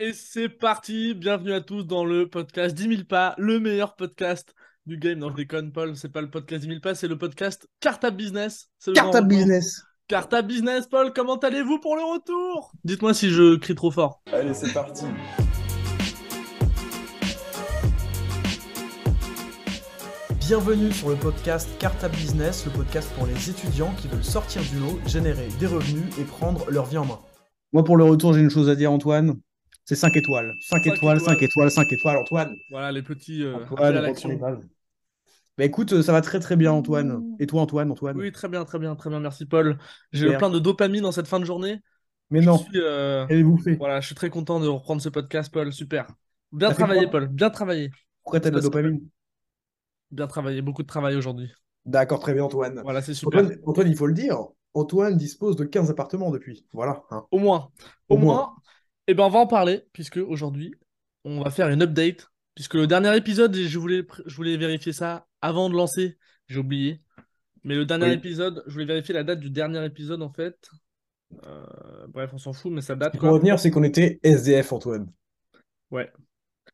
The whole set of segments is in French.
Et c'est parti, bienvenue à tous dans le podcast 10 000 pas, le meilleur podcast du game. Non, je déconne, Paul, c'est pas le podcast 10 000 pas, c'est le podcast Carta Business. Carta. Business. Carta Business, Paul, comment allez-vous pour le retour? Dites-moi si je crie trop fort. Allez, c'est parti. Bienvenue sur le podcast Carta Business, le podcast pour les étudiants qui veulent sortir du lot, générer des revenus et prendre leur vie en main. Moi, pour le retour, j'ai une chose à dire, Antoine. C'est 5 étoiles. 5 Cinq étoiles, étoiles. 5 étoiles, 5 étoiles, Antoine. Voilà, les petits euh, Antoine, à. Bah écoute, euh, ça va très très bien, Antoine. Et toi, Antoine, Antoine? Oui, très bien, très bien, très bien, merci Paul. J'ai plein de dopamine dans cette fin de journée. Mais Je non, suis, euh, elle est bouffée. Voilà, je suis très content de reprendre ce podcast, Paul, super. Bien Ça travaillé, Paul, bien travaillé. Pourquoi t'as de la dopamine? Bien travaillé, beaucoup de travail aujourd'hui. D'accord, très bien, Antoine. Voilà, c'est super. Antoine, Antoine, il faut le dire, Antoine dispose de 15 appartements depuis. Voilà. hein. Au moins. Au, Au moins. moins. Eh ben, on va en parler, puisque aujourd'hui, on va faire une update. Puisque le dernier épisode, je voulais, je voulais vérifier ça avant de lancer. J'ai oublié. Mais le dernier Oui. épisode, je voulais vérifier la date du dernier épisode, en fait. Euh, bref, on s'en fout, mais ça date, quoi. retenir, c'est qu'on était SDF, Antoine. Ouais.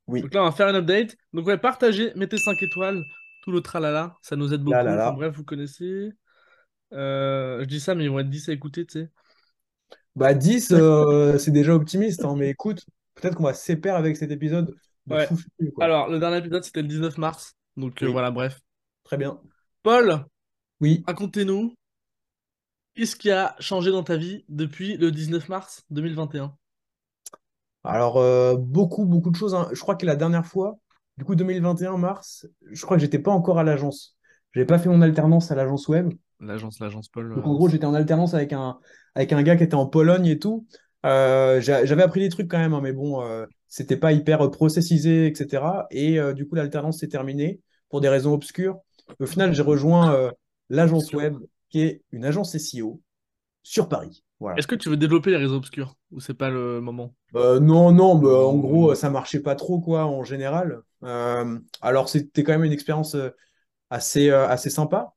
Oui. Donc là, on va faire une update. Donc, ouais, partagez, mettez 5 étoiles, tout le tralala, ça nous aide beaucoup. Là, là, là. Enfin, bref, vous connaissez. Euh, je dis ça, mais ils vont être 10 à écouter, tu sais. Bah 10, euh, c'est déjà optimiste, hein, mais écoute, peut-être qu'on va se séparer avec cet épisode de Ouais. fou furieux, quoi. Alors, le dernier épisode, c'était le 19 mars. Donc, euh, voilà, bref. Très bien. Paul, Oui. racontez-nous, qu'est-ce qui a changé dans ta vie depuis le 19 mars 2021? Alors, euh, beaucoup, beaucoup de choses. hein. Je crois que la dernière fois, du coup, 2021, mars, je crois que j'étais pas encore à l'agence. J'avais pas fait mon alternance à l'agence web. L'agence, l'agence Paul. Donc, euh, en gros, j'étais en alternance avec un, avec un gars qui était en Pologne et tout. Euh, j'a- j'avais appris des trucs quand même, hein, mais bon, euh, c'était pas hyper processisé, etc. Et euh, du coup, l'alternance s'est terminée pour des raisons obscures. Au final, j'ai rejoint euh, l'agence web, qui est une agence SEO sur Paris. Voilà. Est-ce que tu veux développer les réseaux obscurs ou c'est pas le moment? Euh, non, non, bah, en gros, ça marchait pas trop, quoi, en général. Euh, alors, c'était quand même une expérience assez, assez sympa.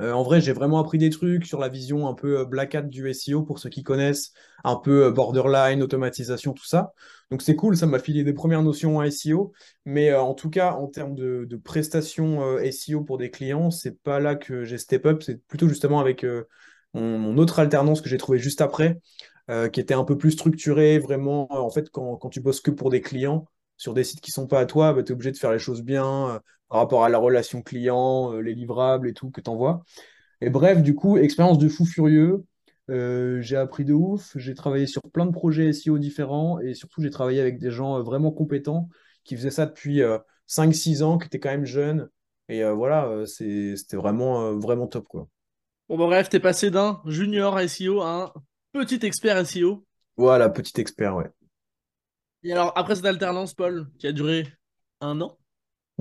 Euh, en vrai, j'ai vraiment appris des trucs sur la vision un peu euh, black hat du SEO, pour ceux qui connaissent, un peu euh, borderline, automatisation, tout ça. Donc, c'est cool, ça m'a filé des premières notions en SEO. Mais en tout cas, en termes de, prestations SEO pour des clients, c'est pas là que j'ai step up, c'est plutôt justement avec mon, autre alternance que j'ai trouvé juste après qui était un peu plus structuré, vraiment. en fait, quand, tu bosses que pour des clients sur des sites qui sont pas à toi, tu es obligé de faire les choses bien par rapport à la relation client, euh, les livrables et tout que tu envoies. Et bref, du coup, expérience de fou furieux. Euh, j'ai appris de ouf, j'ai travaillé sur plein de projets SEO différents et surtout j'ai travaillé avec des gens euh, vraiment compétents qui faisaient ça depuis euh, 5-6 ans, qui étaient quand même jeunes. Et euh, voilà, c'était vraiment, vraiment top quoi. Bon, bah, bref, t'es passé d'un junior SEO à un petit expert SEO. Voilà, petit expert, ouais. Et alors, après cette alternance, Paul, qui a duré un an,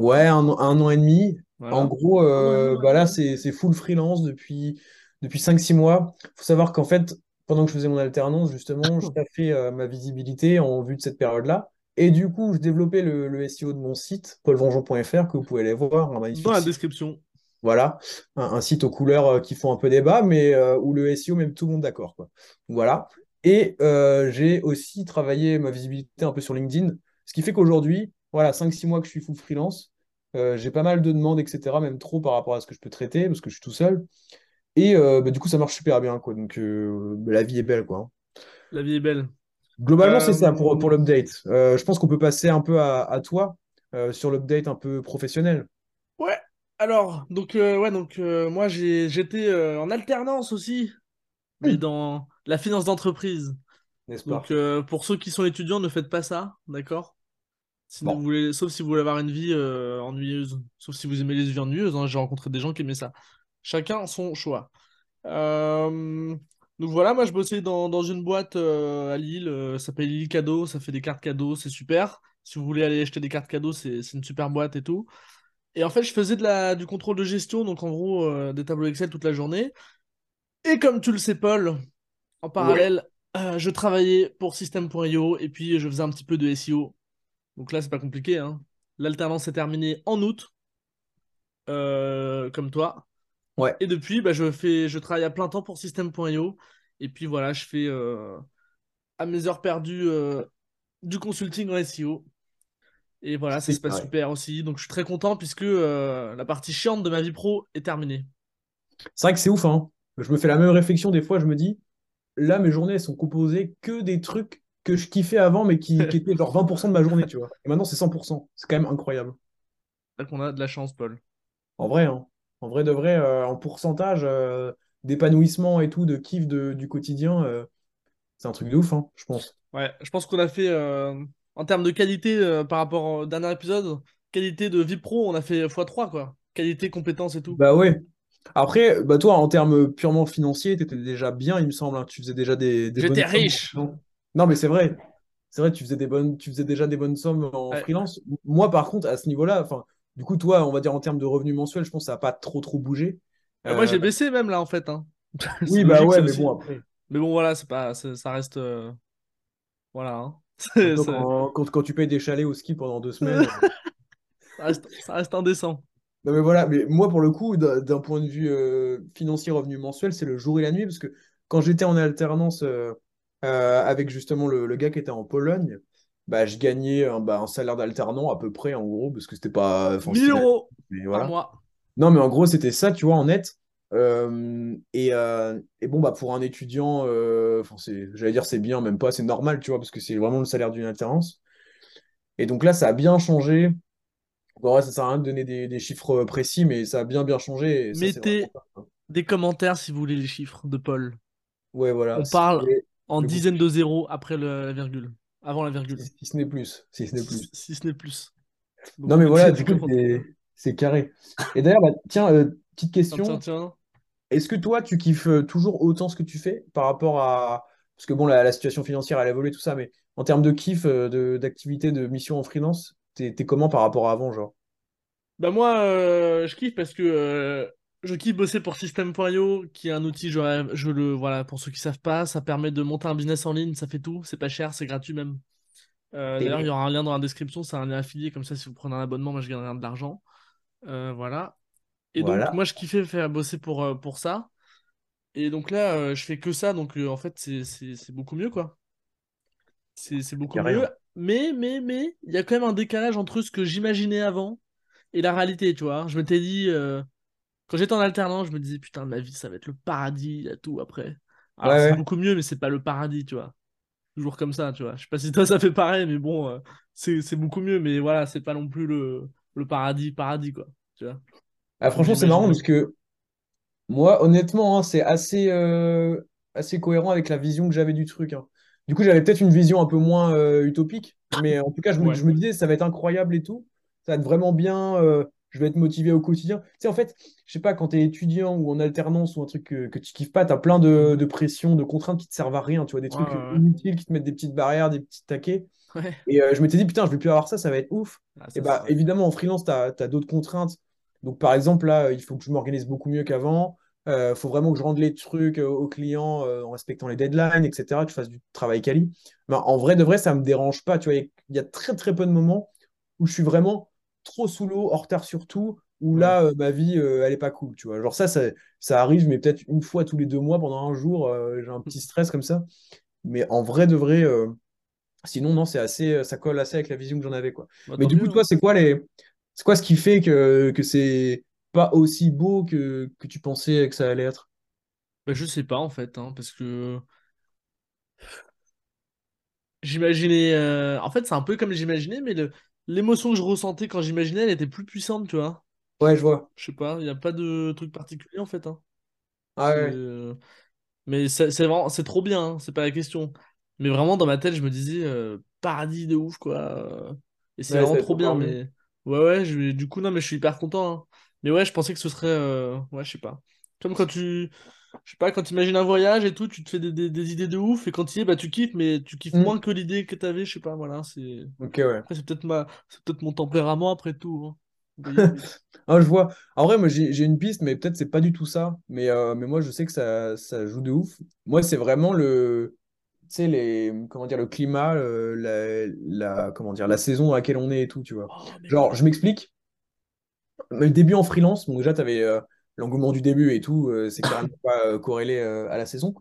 Ouais, un, un an et demi. voilà. En gros, euh, Ouais. bah là, c'est c'est full freelance depuis, depuis 5-6 mois. Il faut savoir qu'en fait, pendant que je faisais mon alternance, justement, je taffais euh, ma visibilité en vue de cette période-là. Et du coup, je développais le, le SEO de mon site, paulvengeant.fr, que vous pouvez aller voir, un magnifique Dans la site. description. Voilà, un, un site aux couleurs euh, qui font un peu débat, mais euh, où le SEO met tout le monde d'accord, quoi. Voilà. Et euh, j'ai aussi travaillé ma visibilité un peu sur LinkedIn, ce qui fait qu'aujourd'hui, voilà, 5-6 mois que je suis full freelance, euh, j'ai pas mal de demandes, etc., même trop par rapport à ce que je peux traiter, parce que je suis tout seul. Et euh, bah, du coup, ça marche super bien, quoi. Donc, euh, la vie est belle, quoi. hein. La vie est belle. Globalement, c'est ça pour, pour l'update. Je pense qu'on peut passer un peu à, à toi sur l'update un peu professionnel. Ouais, alors, donc, ouais, donc moi, j'ai, j'étais en alternance aussi, mais Hmm. dans la finance d'entreprise. N'est-ce pas? Donc, pour ceux qui sont étudiants, ne faites pas ça, d'accord? Si Bon. vous voulez, sauf si vous voulez avoir une vie euh, ennuyeuse. Sauf si vous aimez les vies ennuyeuses. hein, J'ai rencontré des gens qui aimaient ça. Chacun son choix. Euh, Donc voilà, moi je bossais dans, dans une boîte euh, à Lille, ça s'appelle Lille Cadeau, ça fait des cartes cadeaux, c'est super. Si vous voulez aller acheter des cartes cadeaux, c'est une super boîte et tout. Et en fait, je faisais de la, du contrôle de gestion, donc en gros, des tableaux Excel toute la journée. Et comme tu le sais, Paul, en parallèle, je travaillais pour System.io et puis je faisais un petit peu de SEO. Donc là, c'est pas compliqué. Hein. L'alternance est terminée en août, euh, comme toi. Ouais. Et depuis, bah, je fais, je travaille à plein temps pour System.io. Et puis voilà, je fais euh, à mes heures perdues euh, du consulting en SEO. Et voilà, ça se passe super aussi. Donc je suis très content puisque la partie chiante de ma vie pro est terminée. C'est vrai que c'est ouf, hein. Je me fais la même réflexion des fois, je me dis, là, mes journées, elles sont composées que des trucs que je kiffais avant, mais qui, qui étaient genre 20% de ma journée, tu vois. Et maintenant, c'est 100%. C'est quand même incroyable. C'est qu'on a de la chance, Paul. En vrai, hein. En vrai de vrai, euh, en pourcentage euh, d'épanouissement et tout, de kiff de- du quotidien, euh, c'est un truc de ouf, hein, je pense. Ouais, je pense qu'on a fait, en termes de qualité par rapport au dernier épisode, qualité de vie pro, on a fait x3, quoi. Qualité, compétence et tout. Bah ouais. Après, bah toi, en termes purement financiers, tu étais déjà bien, il me semble. hein. Tu faisais déjà des, des J'étais sommes riche. Non, mais c'est vrai. C'est vrai, tu faisais des bonnes, tu faisais déjà des bonnes sommes en Ouais. freelance. Moi, par contre, à ce niveau-là, enfin, du coup, toi, on va dire en termes de revenus mensuels, je pense que ça n'a pas trop trop bougé. Euh, moi, Euh, j'ai baissé même là, en fait. hein. Oui, bah ouais, mais aussi. bon, après, Mais bon, voilà, c'est pas, ça reste, euh, voilà. hein. C'est- quand, quand, tu payes des chalets au ski pendant deux semaines. ça reste, ça reste indécent. Non, mais voilà, mais moi, pour le coup, d'un point de vue euh, financier, revenu mensuel, c'est le jour et la nuit, parce que quand j'étais en alternance euh, euh, avec justement le, le gars qui était en Pologne, bah, je gagnais un, bah, un salaire d'alternant à peu près, en gros, parce que c'était pas. Enfin, 1000 c'était la- euros mais par voilà. mois. Non, mais en gros, c'était ça, tu vois, en net. Euh, et, euh, et bon, bah, pour un étudiant, euh, j'allais dire c'est bien, même pas, c'est normal, tu vois, parce que c'est vraiment le salaire d'une alternance. Et donc là, ça a bien changé. Bon, ouais, ça sert à rien de donner des, des chiffres précis, mais ça a bien, bien changé. Et ça, c'est vraiment Mettez top. des commentaires si vous voulez les chiffres de Paul. Ouais, voilà. On parle en dizaines de zéros après le- la virgule. Avant la virgule. si, si ce n'est plus. Si ce n'est plus. si ce n'est plus. Donc Non, mais voilà, du coup, c'est carré. Et d'ailleurs, bah, tiens, euh, petite tiens, question. tiens. Est-ce que toi, tu kiffes euh, toujours autant ce que tu fais par rapport à... Parce que bon, la, la situation financière, elle a évolué, tout ça, mais en termes de kiff, euh, de, d'activité, de mission en freelance, t'es, t'es comment par rapport à avant, genre? Bah moi, euh, je kiffe parce que euh, je kiffe bosser pour System.io, qui est un outil, je, le, voilà, pour ceux qui savent pas, ça permet de monter un business en ligne, ça fait tout, c'est pas cher, c'est gratuit même. Euh, d'ailleurs, il y aura un lien dans la description, c'est un lien affilié, comme ça, si vous prenez un abonnement, moi je gagnerai de l'argent. Euh, voilà. Et donc, moi, je kiffais faire bosser pour, euh, pour ça. Et donc là, euh, je fais que ça, donc en fait, c'est beaucoup mieux, quoi. C'est beaucoup mieux. Mais, mais, mais, il y a quand même un décalage entre ce que j'imaginais avant et la réalité, tu vois. Je m'étais dit, euh, quand j'étais en alternance, je me disais, putain, ma vie, ça va être le paradis, il y a tout après. Ouais, Alors, c'est ouais. beaucoup mieux, mais c'est pas le paradis, tu vois. Toujours comme ça, tu vois. Je sais pas si toi, ça fait pareil, mais bon, euh, c'est beaucoup mieux, mais voilà, c'est pas non plus le, le paradis, paradis, quoi. Tu vois, Ah, franchement, c'est marrant parce que moi, honnêtement, hein, c'est assez, euh, assez cohérent avec la vision que j'avais du truc. hein. Du coup, j'avais peut-être une vision un peu moins euh, utopique, mais en tout cas, je me, Ouais. je me disais, ça va être incroyable et tout. Ça va être vraiment bien. euh, je vais être motivé au quotidien. Tu sais, en fait, je sais pas, quand tu es étudiant ou en alternance ou un truc que, que tu kiffes pas, tu as plein de, de pression, de contraintes qui te servent à rien. Tu vois, des trucs ouais, inutiles qui te mettent des petites barrières, des petits taquets. ouais. Et euh, je m'étais dit, putain, je vais plus avoir ça, ça va être ouf. Ah, Et bah, évidemment, en freelance, tu as, d'autres contraintes. Donc, par exemple, là, il faut que je m'organise beaucoup mieux qu'avant. Il faut vraiment que je rende les trucs euh, aux clients euh, en respectant les deadlines, etc. Que je fasse du travail quali. En vrai, de vrai, ça me dérange pas. Tu vois, il y a très, très peu de moments où je suis vraiment trop sous l'eau, en retard sur tout, où là, euh, ma vie, euh, elle est pas cool. Tu vois, genre ça, ça, ça arrive, mais peut-être une fois tous les deux mois pendant un jour, euh, j'ai un petit stress comme ça. Mais en vrai, de vrai. Sinon, non, c'est assez, ça colle assez avec la vision que j'en avais, quoi. Bah, Mais du coup, mieux, toi, hein. c'est quoi les, c'est quoi ce qui fait que, que c'est pas aussi beau que, que tu pensais que ça allait être? Bah, je sais pas, en fait, hein, parce que j'imaginais. En fait, c'est un peu comme j'imaginais, mais le... l'émotion que je ressentais quand j'imaginais, elle était plus puissante, tu vois. Ouais, je vois. Je sais pas, il n'y a pas de truc particulier, en fait. hein. Ah ouais. euh, Mais c'est vraiment, c'est trop bien, hein, c'est pas la question. Mais vraiment, dans ma tête, je me disais, euh, paradis de ouf, quoi. Et c'est Ouais, vraiment trop bien, mais. Ouais, ouais, je... du coup, non, mais je suis hyper content. hein. Mais ouais, je pensais que ce serait. euh, Ouais, je sais pas. Comme quand tu. Je sais pas, quand tu imagines un voyage et tout, tu te fais des, des- des idées de ouf, et quand tu y es, bah tu kiffes, mais tu kiffes moins Hmm. que l'idée que t'avais, je sais pas, voilà, c'est. Ouais. Après, c'est peut-être ma... c'est peut-être mon tempérament après tout. hein. Ah, je vois. En vrai, moi, j'ai j'ai une piste, mais peut-être c'est pas du tout ça. Mais, euh, mais moi, je sais que ça, ça joue de ouf. Moi, c'est vraiment le, tu sais, les, comment dire, le climat, le- la, la, comment dire, la saison dans laquelle on est et tout, tu vois. Oh, mais Genre, je m'explique. Le début en freelance, bon, déjà, tu avais l'engouement du début et tout, euh, c'est carrément pas euh, corrélé euh, à la saison.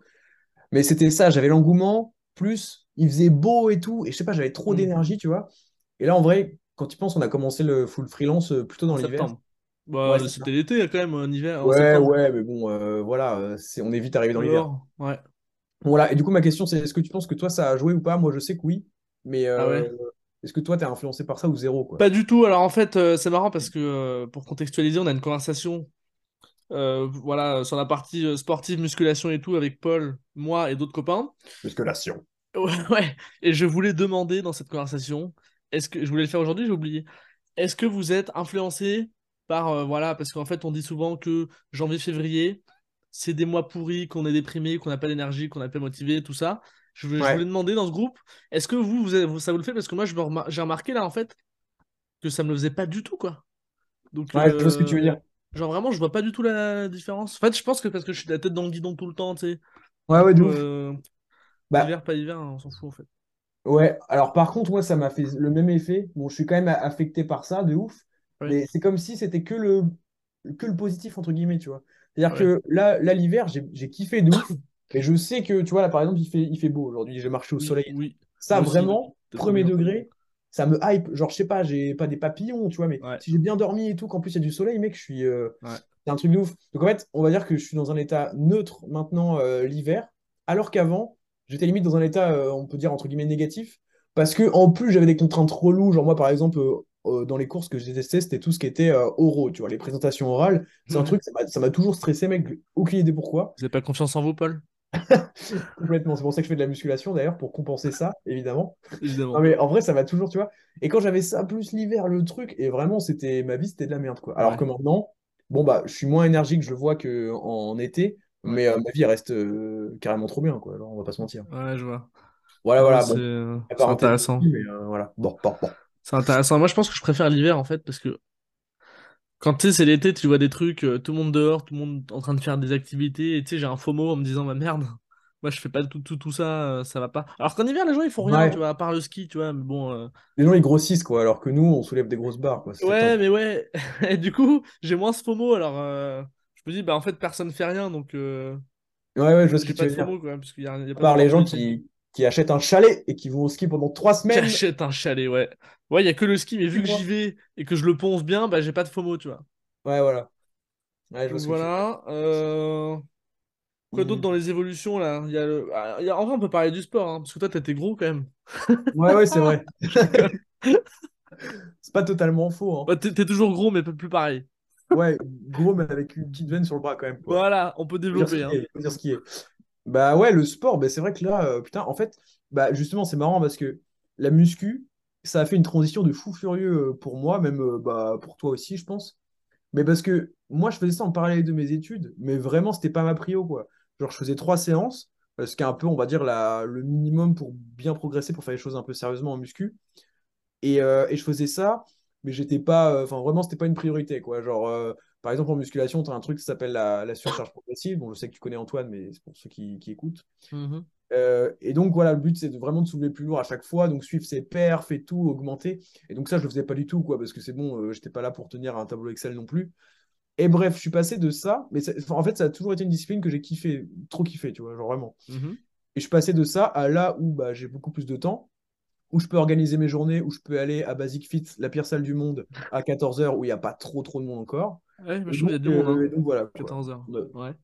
Mais c'était ça, j'avais l'engouement, plus il faisait beau et tout, et je sais pas, j'avais trop Mm. d'énergie, tu vois. Et là, en vrai, quand tu penses, on a commencé le full freelance euh, plutôt dans l'hiver. Bah, Ouais, c'était l'été quand même, en hiver, Ouais, ouais, mais bon, euh, voilà, c'est, on est vite arrivé dans l'hiver. Ouais. Voilà, et du coup, ma question, c'est est-ce que tu penses que toi, ça a joué ou pas? Moi, je sais que oui, mais Ah ouais. est-ce que toi, t'es influencé par ça ou zéro, quoi? Pas du tout. Alors en fait, euh, c'est marrant parce que pour contextualiser, on a une conversation euh, voilà, sur la partie euh, sportive, musculation et tout avec Paul, moi et d'autres copains. Musculation. Ouais. Et je voulais demander dans cette conversation, est-ce que je voulais le faire aujourd'hui, j'ai oublié. Est-ce que vous êtes influencé par euh, voilà, parce qu'en fait on dit souvent que janvier-février, c'est des mois pourris, qu'on est déprimé, qu'on n'a pas d'énergie, qu'on n'a pas motivé, tout ça. Je, voulais demander dans ce groupe, est-ce que vous, vous, avez- vous- ça vous le fait? Parce que moi, j'ai remarqué là en fait que ça me le faisait pas du tout, quoi. Donc, Ouais, je vois ce que tu veux dire. Genre vraiment, je vois pas du tout la différence. En fait, je pense que parce que je suis la tête dans le guidon tout le temps, tu sais. Ouais, ouais, ouf. Euh, Bah, hiver, pas hiver, on s'en fout en fait. Ouais, alors par contre, moi, ça m'a fait le même effet. Bon, je suis quand même affecté par ça, de ouf. Mais c'est comme si c'était que le, que le positif, entre guillemets, tu vois. C'est-à-dire ouais. que là, là l'hiver, j'ai kiffé de ouf. Et je sais que, tu vois, là, par exemple, il fait, il fait beau aujourd'hui. J'ai marché au Oui, soleil. oui. Ça, Moi vraiment, premier degré, ça me hype. Genre, je sais pas, j'ai pas des papillons, tu vois, mais Ouais, si j'ai bien dormi et tout, qu'en plus il y a du soleil, mec, je suis. euh, ouais. c'est un truc de ouf. Donc en fait, on va dire que je suis dans un état neutre maintenant euh, l'hiver, alors qu'avant, j'étais limite dans un état, euh, on peut dire, entre guillemets, négatif. Parce que en plus, j'avais des contraintes reloues. Genre, moi, par exemple, euh, euh, dans les courses que je détestais, c'était tout ce qui était euh, oraux, tu vois, les présentations orales. C'est un truc, ça m'a ça m'a toujours stressé, mec. Aucune idée pourquoi. Vous avez pas confiance en vous, Paul? Complètement. C'est pour ça que je fais de la musculation, d'ailleurs, pour compenser ça, évidemment. Non, mais en vrai, ça va toujours, tu vois. Et quand j'avais ça, plus l'hiver, le truc, et vraiment, c'était ma vie, c'était de la merde, quoi. Alors Ouais, que maintenant, bon, bah, je suis moins énergique, je le vois qu'en été, mais euh, ma vie, elle reste euh, carrément trop bien, quoi. Alors, on va pas se mentir. Ouais, je vois. Voilà, voilà, c'est bon, intéressant. euh, voilà. Bon, bon, bon. C'est intéressant. Moi, je pense que je préfère l'hiver en fait parce que quand tu sais, c'est l'été, tu vois des trucs, euh, tout le monde dehors, tout le monde en train de faire des activités, et tu sais, j'ai un FOMO en me disant, bah merde, moi je fais pas tout, tout, tout ça, euh, ça va pas. Alors qu'en hiver, les gens ils font rien, tu vois, à part le ski, tu vois, mais bon. euh, les gens, ils grossissent, quoi, alors que nous, on soulève des grosses barres, quoi. C'est Ouais, mais ouais. Et du coup, j'ai moins ce FOMO, alors euh, je me dis, bah en fait, personne fait rien, donc euh, Ouais, ouais, je vois ce que j'ai tu pas de veux dire. FOMO, quoi, parce qu'il y a, il y a À pas part les gens qui, qui achètent un chalet et qui vont au ski pendant trois Qui semaines. achète un chalet, ouais. Ouais, il y a que le ski, mais vu que j'y vais et que je le ponce bien, bah j'ai pas de FOMO, tu vois. Ouais, voilà. Ouais, je Donc voilà. euh, Quoi d'autre Hmm. dans les évolutions là? Il y a le... ah, il y a- En vrai, on peut parler du sport, hein, parce que toi, t'étais gros quand même. Ouais, ouais, c'est vrai. C'est pas totalement faux, hein. Bah, t'es toujours gros, mais plus pareil. Ouais, gros, mais avec une petite veine sur le bras quand même, quoi. Voilà, on peut développer, qui hein. faut dire ce qui est. Bah ouais, le sport, bah, c'est vrai que là, euh, putain, en fait, bah justement, c'est marrant parce que la muscu, ça a fait une transition de fou furieux euh, pour moi, même euh, bah, pour toi aussi, je pense. Mais parce que moi, je faisais ça en parallèle de mes études, mais vraiment, c'était pas ma prio, quoi. Genre, je faisais trois séances, ce qui est un peu, on va dire, la, le minimum pour bien progresser, pour faire les choses un peu sérieusement en muscu. Et, et je faisais ça, mais j'étais pas. Enfin, vraiment, c'était pas une priorité, quoi. Genre, par exemple, en musculation, tu as un truc qui s'appelle la, la surcharge progressive. Bon, je sais que tu connais Antoine, mais c'est pour ceux qui, qui écoutent. Mhm. Euh, et donc, voilà, le but, c'est de vraiment de soulever plus lourd à chaque fois, donc suivre ses perfs et tout, augmenter. Et donc, ça, je le faisais pas du tout, quoi, parce que c'est bon, euh, j'étais pas là pour tenir un tableau Excel non plus. Et bref, je suis passé de ça, mais ça- en fait, ça a toujours été une discipline que j'ai kiffé, trop kiffé, tu vois, genre vraiment. Mhm. Et je suis passé de ça à là où bah, j'ai beaucoup plus de temps où je peux organiser mes journées, où je peux aller à Basic Fit, la pire salle du monde, à 14h, où il n'y a pas trop trop de monde encore. Ouais, mais je trouve qu'il y a donc, du monde, euh, hein. donc voilà, quoi. 14h. Euh, Ouais.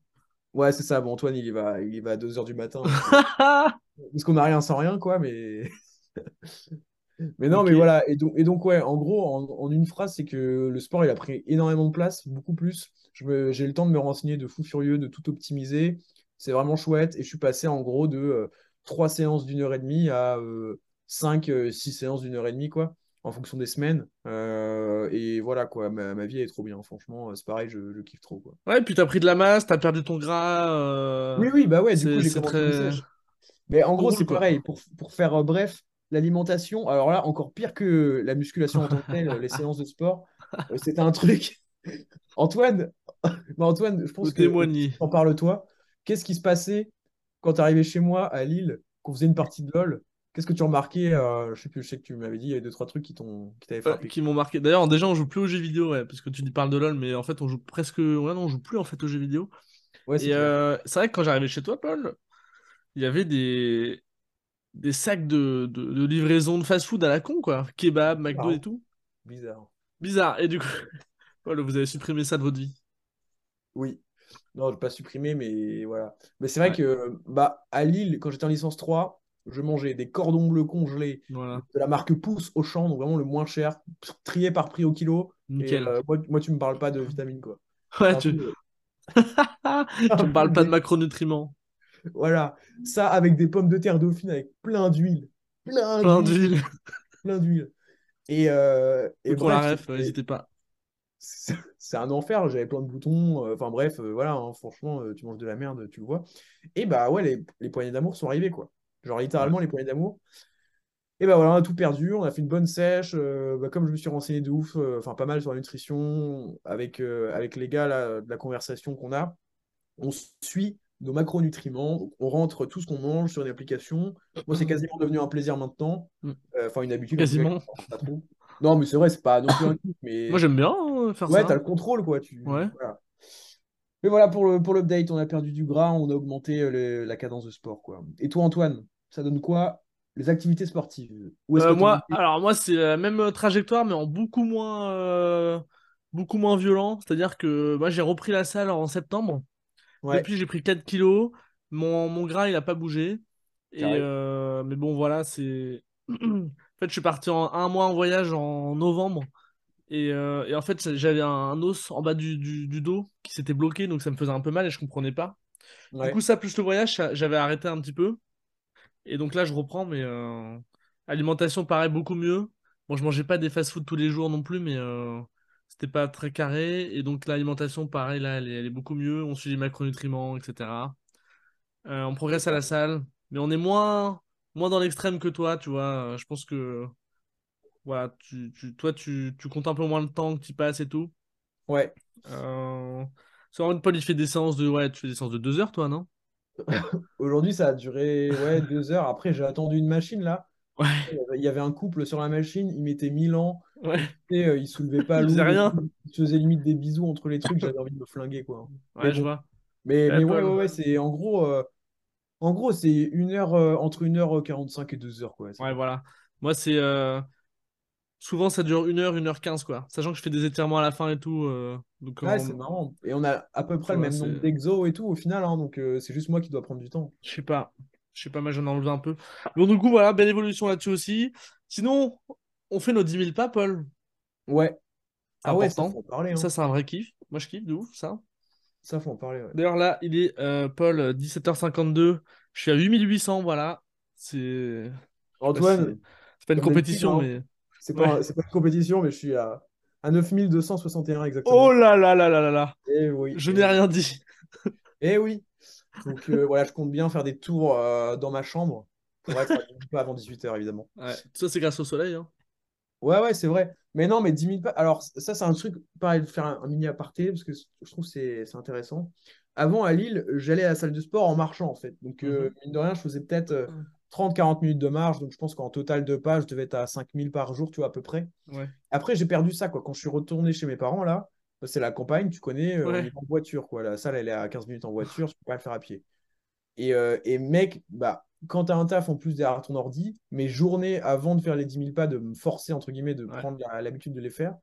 Ouais, c'est ça. Bon, Antoine, il y va, il y va à 2h du matin, parce qu'on n'a rien sans rien, quoi, mais... mais non, mais voilà. Et donc, et donc ouais, en gros, en, en une phrase, c'est que le sport, il a pris énormément de place, beaucoup plus. J'ai le temps de me renseigner de fou furieux, de tout optimiser. C'est vraiment chouette. Et je suis passé, en gros, de euh, 3 séances d'une heure et demie à 5, 6 séances d'une heure et demie, quoi, en fonction des semaines. Euh, et voilà, quoi, ma, ma vie est trop bien, franchement. C'est pareil, je, je kiffe trop, quoi. Ouais, puis t'as pris de la masse, t'as perdu ton gras. euh, Oui, oui, bah ouais, du coup, j'ai commencé très. Mais en gros, c'est pareil. Pour, pour faire euh, bref, l'alimentation, alors là, encore pire que la musculation en tant que telle, les séances de sport, euh, c'était un truc. Antoine, bah Antoine, je pense que témoigner. t'en parles toi. Qu'est-ce qui se passait quand tu arrivais chez moi à Lille, qu'on faisait une partie de LoL? Qu'est-ce que tu remarquais? euh, je sais plus, je sais que tu m'avais dit, il y a deux, trois trucs qui t'ont, qui t'avaient frappé. qui m'ont marqué. D'ailleurs, déjà, on joue plus aux jeux vidéo, ouais, parce que tu parles de LoL, mais en fait, on joue presque. Ouais, non, on joue plus en fait aux jeux vidéo. Ouais, c'est euh, c'est vrai que quand j'arrivais chez toi, Paul, il y avait des. des sacs de, de, de livraison de fast-food à la con, quoi. Kebab, McDo et tout. Bizarre. Bizarre. Et du coup, voilà, vous avez supprimé ça de votre vie. Oui. Non, je vais pas supprimer, mais voilà. Mais c'est vrai Ouais. que bah, à Lille, quand j'étais en licence 3, je mangeais des cordons bleus congelés Voilà. de la marque Pouce au champ, donc vraiment le moins cher, trié par prix au kilo. Et Nickel. euh, moi, moi, tu me parles pas de vitamines, quoi. Ouais, tu, peu- tu me parles pas de macronutriments. Voilà. Ça avec des pommes de terre dauphine avec plein d'huile. Plein Plein d'huile. Plein d'huile. Et, euh, et Pour la ref, n'hésitez pas. c'est un enfer, j'avais plein de boutons, euh, enfin bref, euh, voilà, hein, franchement, euh, tu manges de la merde, tu le vois. Et bah ouais, les, les poignées d'amour sont arrivées, quoi. Genre littéralement les poignées d'amour. Et bah voilà, on a tout perdu, on a fait une bonne sèche, euh, bah, comme je me suis renseigné de ouf, euh, enfin pas mal sur la nutrition, avec, euh, avec les gars là, de la conversation qu'on a, on suit nos macronutriments, on rentre tout ce qu'on mange sur une application. Moi, c'est quasiment devenu un plaisir maintenant, Mm. Enfin une habitude. Quasiment. pas trop. Non, mais c'est vrai, c'est pas non plus un kiff, mais... Moi, j'aime bien faire Ouais, ça. t'as le contrôle, quoi. Tu... Ouais. voilà. Mais voilà, pour le, pour l'update, on a perdu du gras, on a augmenté le- la cadence de sport, quoi. Et toi, Antoine, ça donne quoi? Les activités sportives? Où Euh, moi, alors moi, c'est la même trajectoire, mais en beaucoup moins, euh, beaucoup moins violent. C'est-à-dire que moi, j'ai repris la salle en septembre. Ouais, Depuis, j'ai pris 4 kilos. Mon, mon gras, il a pas bougé. Et, euh, mais bon, voilà, c'est. En fait, je suis parti en un mois en voyage en novembre. Et, et en fait, j'avais un, un os en bas du, du, du dos qui s'était bloqué, donc ça me faisait un peu mal et je comprenais pas. Du coup, ça plus le voyage, j'avais arrêté un petit peu. Et donc là, je reprends, mais euh, alimentation paraît beaucoup mieux. Bon, je mangeais pas des fast-food tous les jours non plus, mais euh, c'était pas très carré. Et donc l'alimentation, pareil, là, elle est, elle est beaucoup mieux. On suit les macronutriments, etc. Euh, on progresse à la salle, mais on est moins, moins dans l'extrême que toi, tu vois. Euh, Je pense que voilà, tu, tu- toi, tu, tu comptes un peu moins le temps que tu passes et tout. ouais. Euh... Paul, il fait des séances de. Ouais, tu fais des séances de deux heures, toi, non? Aujourd'hui, ça a duré ouais, deux heures. Après, j'ai attendu une machine, là. Ouais, Il y avait un couple sur la machine, il mettait 1000 ans. ouais, Et, euh, il soulevait pas et rien. Il faisait limite des bisous entre les trucs. J'avais envie de me flinguer, quoi. Mais Ouais, je vois. Mais, Ouais, mais ouais, ouais, ouais, c'est en gros, euh, en gros, c'est une heure, euh, entre 1h45 et 2 heures, quoi. C'est Ouais, voilà. Moi, c'est. euh, Souvent, ça dure 1 heure, 1 heure 15, quoi. Sachant que je fais des étirements à la fin et tout. euh, Donc, Ouais, c'est marrant. Et on a à peu près le même nombre d'exos et tout au final, hein, donc euh, c'est juste moi qui dois prendre du temps. Je sais pas. Je sais pas, moi, j'en ai enlevé un peu. Bon, du coup, voilà, belle évolution là-dessus aussi. Sinon, on fait nos 10 000 pas, Paul. Ouais. Ah ouais, ça faut important. en parler, hein. Ça, c'est un vrai kiff. Moi, je kiffe de ouf, ça. Ça faut en parler, ouais. D'ailleurs, là, il est, euh, Paul, euh, 17h52. Je suis à 8800, voilà. C'est. Antoine, c'est pas une compétition, hein, mais. C'est pas, pas une compétition, mais je suis à, à 9261 Oh exactement. là là là là là là. Et oui, Je n'ai rien dit. Eh oui. Donc euh, voilà, je compte bien faire des tours euh, dans ma chambre pour être à 10 000 pas avant 18h, évidemment. Ouais. Ça, c'est grâce au soleil. Hein. Ouais, ouais, c'est vrai. Mais non, mais 10 000 pas. Alors, ça, c'est un truc, pareil, de faire un, un mini aparté, parce que je trouve que c'est intéressant. Avant, à Lille, j'allais à la salle de sport en marchant, en fait. Donc, euh, Mhm. mine de rien, je faisais peut-être 30-40 minutes de marche. Donc, je pense qu'en total de pas, je devais être à 5 000 par jour, tu vois, à peu près. Ouais. Après, j'ai perdu ça, quoi. Quand je suis retourné chez mes parents, là, bah, c'est la campagne, tu connais, euh, on Ouais. est en voiture, quoi. La salle, elle est à 15 minutes en voiture, tu peux pas le faire à pied. Et, euh, et mec, bah, quand tu as un taf en plus derrière ton ordi, mes journées avant de faire les 10 000 pas, de me forcer, entre guillemets, de Ouais. prendre l'habitude de les faire,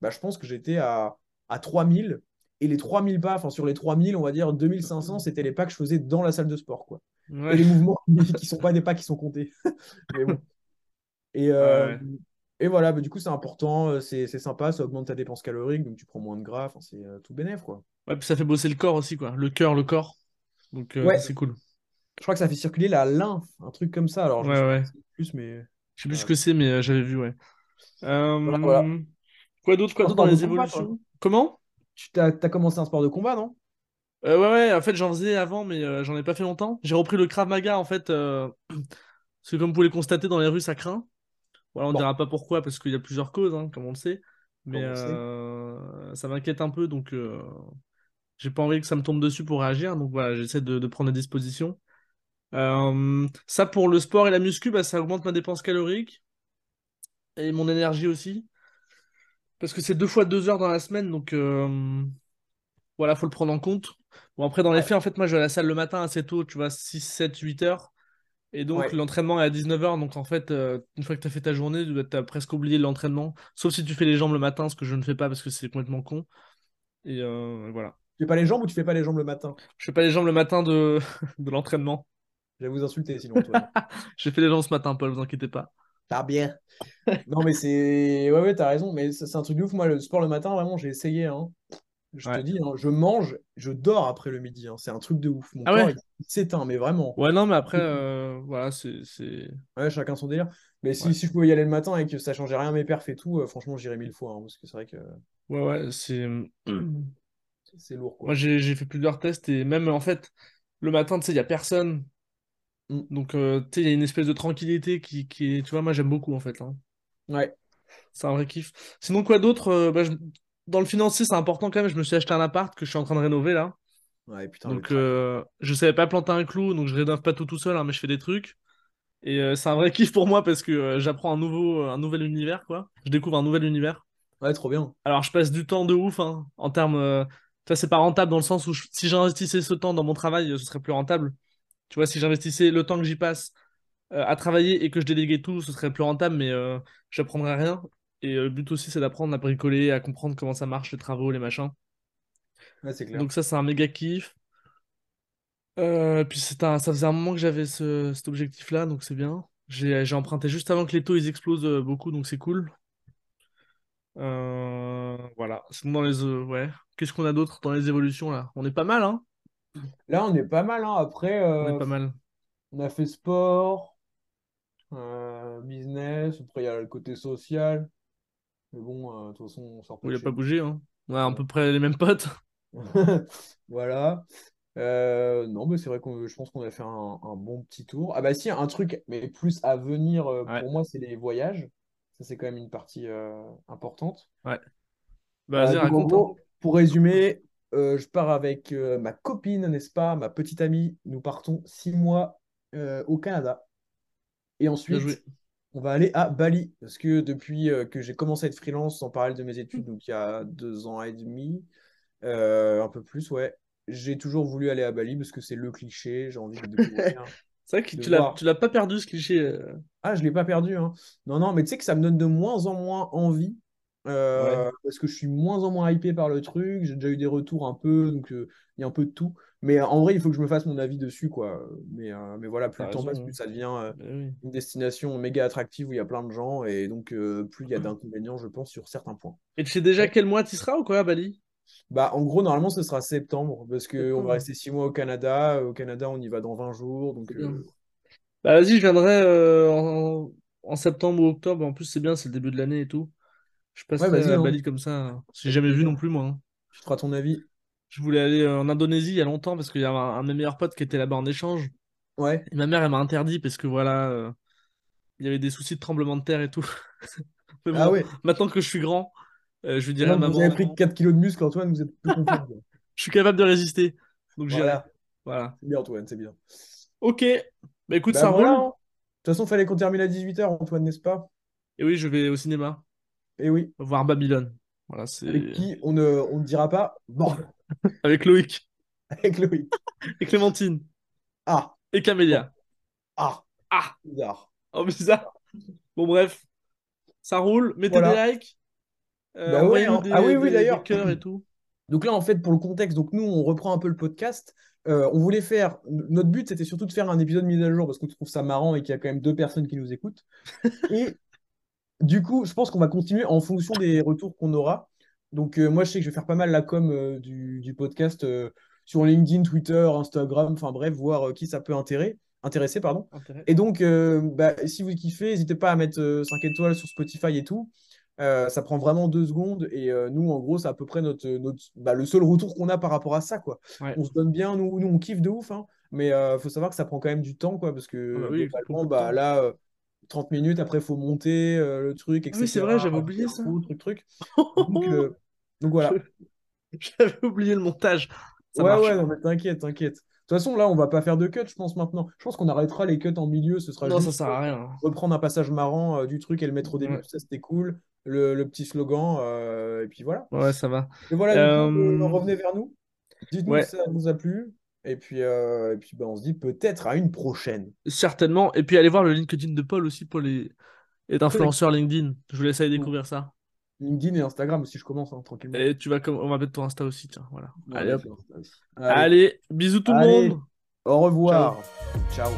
bah, je pense que j'étais à, à 3000. Et les 3000 pas, enfin sur les 3000, on va dire 2500, c'était les pas que je faisais dans la salle de sport. Quoi. Et les mouvements qui sont pas des pas qui sont comptés. Mais bon. Et, euh, ouais. et voilà, bah, du coup, c'est important, euh, c'est c'est sympa, ça augmente ta dépense calorique, donc tu prends moins de gras, enfin, c'est euh, tout bénef, quoi. Ouais, puis ça fait bosser le corps aussi, quoi. Le cœur, le corps. Donc, euh, Ouais, c'est cool. je crois que ça fait circuler la lymphe, un truc comme ça. Alors, je Ouais, renseigné plus, mais Je sais plus ce que c'est, mais j'avais vu, ouais. Voilà, voilà. Quoi d'autre, quoi d'autre dans les évolutions? Comment? Tu t'as, t'as commencé un sport de combat, non? Euh, ouais, ouais, en fait, j'en faisais avant, mais euh, j'en ai pas fait longtemps. J'ai repris le Krav Maga, en fait, euh, parce que comme vous pouvez le constater, dans les rues, ça craint. Voilà, on Bon, dira pas pourquoi, parce qu'il y a plusieurs causes, hein, comme on le sait. Mais sait. euh, ça m'inquiète un peu, donc euh, j'ai pas envie que ça me tombe dessus pour réagir. Donc voilà, j'essaie de, de prendre des dispositions. Euh, ça, pour le sport et la muscu, bah, ça augmente ma dépense calorique et mon énergie aussi. Parce que c'est deux fois deux heures dans la semaine, donc euh, voilà, faut le prendre en compte. Bon, après, dans les faits, en fait, moi, je vais à la salle le matin assez tôt, tu vois, 6 7 8 heures. Et donc, Ouais. l'entraînement est à 19h. Donc, en fait, euh, une fois que tu as fait ta journée, tu as presque oublié l'entraînement. Sauf si tu fais les jambes le matin, ce que je ne fais pas parce que c'est complètement con. Et euh, voilà. Tu fais pas les jambes ou tu fais pas les jambes le matin? Je fais pas les jambes le matin de, de l'entraînement. Je vais vous insulter sinon, Antoine. J'ai fait les jambes ce matin, Paul, vous inquiétez pas. T'as bien. Non, mais c'est. Ouais, ouais, t'as raison. Mais c'est c'est un truc de ouf. Moi, le sport le matin, vraiment, j'ai essayé. hein. Je te dis, hein, je mange, je dors après le midi. hein. C'est un truc de ouf. Mon Ah corps, ouais? il, il s'éteint, mais vraiment. Ouais, non, mais après, euh, voilà, c'est. Ouais, chacun son délire. Mais si, Ouais, si je pouvais y aller le matin et que ça changeait rien mes perfs et tout, euh, franchement, j'irais mille fois. hein, parce que c'est vrai que ouais, ouais, c'est. c'est lourd, Moi, quoi. j'ai j'ai fait plusieurs tests et même en fait, le matin, tu sais, il n'y a personne. Mm. Donc, euh, tu sais, il y a une espèce de tranquillité qui, qui est. Tu vois, moi, j'aime beaucoup en fait. Ouais. C'est un vrai kiff. Sinon, quoi d'autre? Bah, je- Dans le financier, c'est important quand même. Je me suis acheté un appart que je suis en train de rénover là. Ouais, putain, Donc, euh, je savais pas planter un clou, donc je rénove pas tout tout seul, hein, mais je fais des trucs. Et euh, c'est un vrai kiff pour moi parce que euh, j'apprends un nouveau, un nouvel univers, quoi. Je découvre un nouvel univers. Ouais, trop bien. Alors, je passe du temps de ouf, hein, en termes. euh, Ça, c'est pas rentable dans le sens où je- si j'investissais ce temps dans mon travail, euh, ce serait plus rentable. Tu vois, si j'investissais le temps que j'y passe euh, à travailler et que je déléguais tout, ce serait plus rentable, mais euh, j'apprendrais rien. Et euh, le but aussi, c'est d'apprendre à bricoler, à comprendre comment ça marche, les travaux, les machins. Ouais, c'est clair. Donc, ça, c'est un méga kiff. Euh, puis un- ça faisait un moment que j'avais ce- cet objectif-là, donc c'est bien. J'ai emprunté juste avant que les taux ils explosent euh, beaucoup, donc c'est cool. Euh, voilà. Sinon, dans les, euh, ouais. Qu'est-ce qu'on a d'autre dans les évolutions là? On est pas mal, hein? Là, on est pas mal. Hein. Après, On est pas mal. on a fait sport, business. Après, il y a le côté social. Mais bon, euh, de toute façon, on sort pas On de a chez pas bougé, hein? Ouais, à Ouais. peu près les mêmes potes. Voilà. Euh, non, mais c'est vrai que je pense qu'on a fait un, un bon petit tour. Ah bah si, un truc, mais plus à venir euh, Ouais, pour moi, c'est les voyages. Ça, c'est quand même une partie euh, importante. ouais. Bah, vas-y, raconte, hein. pour résumer, je pars avec ma copine, n'est-ce pas, ma petite amie. Nous partons six mois au Canada. Et ensuite. On va aller à Bali. Parce que depuis euh, que j'ai commencé à être freelance en parallèle de mes études, donc il y a deux ans et demi, euh, un peu plus, ouais, j'ai toujours voulu aller à Bali parce que c'est le cliché. J'ai envie de découvrir, C'est vrai que tu l'as, tu l'as pas perdu ce cliché. euh. Ah, je l'ai pas perdu, hein. Non, non, mais tu sais que ça me donne de moins en moins envie. Ouais. parce que je suis moins en moins hypé par le truc. J'ai déjà eu des retours un peu, donc euh, il y a un peu de tout. Mais euh, en vrai, il faut que je me fasse mon avis dessus, quoi. Mais, euh, mais voilà, plus le temps passe, plus hein. ça devient euh, Bah oui. une destination méga attractive où il y a plein de gens. Et donc, euh, plus il y a d'inconvénients, je pense, sur certains points. Et tu sais déjà quel mois tu seras ou quoi à Bali? Bah, en gros, normalement, ce sera septembre, parce qu'on va rester six mois au Canada. Au Canada, on y va dans 20 jours. Donc, euh, Bah vas-y, je viendrai euh, en, en septembre ou octobre. En plus, c'est bien, c'est le début de l'année et tout. Je passerai vas-y, à hein, Bali comme ça. J'ai avec jamais vu non plus, moi. hein. Tu feras ton avis. Je voulais aller en Indonésie il y a longtemps parce qu'il y a un, un de mes meilleurs potes qui était là-bas en échange. Ouais. Et ma mère, elle m'a interdit parce que voilà, euh, il y avait des soucis de tremblement de terre et tout. Ah ouais. maintenant que je suis grand, euh, je lui dirai à que vous avez maman, pris 4 kilos de muscle, Antoine, vous êtes plus confiant. quoi. je suis capable de résister. Donc. Voilà. Voilà. C'est bien, Antoine, c'est bien. Ok. Bah écoute, Bah ça voilà. roule. De toute façon, fallait qu'on termine à 18h, Antoine, n'est-ce pas? Et oui, je vais au cinéma Eh oui. voir Babylone. Voilà, Avec c'est qui on ne, on ne dira pas. Bon, avec Loïc avec Loïc. et Clémentine Ah, et. Camélia. Ah, Ah, bizarre. oh bizarre. Bon bref, ça roule. Mettez des likes, euh, Bah ouais. hein. Ah oui, oui, d'ailleurs. et tout. Donc là, en fait, pour le contexte, donc nous, on reprend un peu le podcast. Euh, on voulait faire. Notre but, c'était surtout de faire un épisode mis à jour parce qu'on trouve ça marrant et qu'il y a quand même deux personnes qui nous écoutent. Et Du coup, je pense qu'on va continuer en fonction des retours qu'on aura. Donc, euh, moi, je sais que je vais faire pas mal la com euh, du, du podcast euh, sur LinkedIn, Twitter, Instagram, enfin bref, voir qui ça peut intéresser, pardon. Et donc, euh, bah, si vous kiffez, n'hésitez pas à mettre euh, 5 étoiles sur Spotify et tout. Euh, ça prend vraiment deux secondes. Et nous, en gros, c'est à peu près notre, notre, bah, le seul retour qu'on a par rapport à ça, quoi. Ouais. On se donne bien, nous, nous on kiffe de ouf, hein. mais il faut savoir que ça prend quand même du temps, quoi, parce Ah que bah oui, globalement, de bah, temps. là, 30 minutes, après, il faut monter euh, le truc, Ah oui, c'est etc. vrai, j'avais oublié ça. truc, truc. Donc, euh, donc voilà. J'avais oublié le montage. Ça Ouais, marche. ouais, non, mais t'inquiète, t'inquiète. De toute façon, là, on va pas faire de cut, je pense, maintenant. Je pense qu'on arrêtera les cuts en milieu. Ce sera Non, ça juste sert à rien. reprendre un passage marrant euh, du truc et le mettre au début. Ouais, Ça, c'était cool. Le, le petit slogan. et puis voilà. ouais, ça va. Et voilà, revenez vers nous. Dites-nous Ouais, si ça vous a plu. Et puis, euh, et puis bah, on se dit peut-être à une prochaine. Certainement. Et puis allez voir le LinkedIn de Paul aussi pour les, les influenceurs LinkedIn. Je vous laisse aller découvrir ça. LinkedIn et Instagram aussi, je commence hein, tranquillement. Et tu vas comme on va mettre ton Insta aussi, tiens. Voilà. Ouais, allez, hop. Allez, bisous tout le monde. Au revoir. Ciao.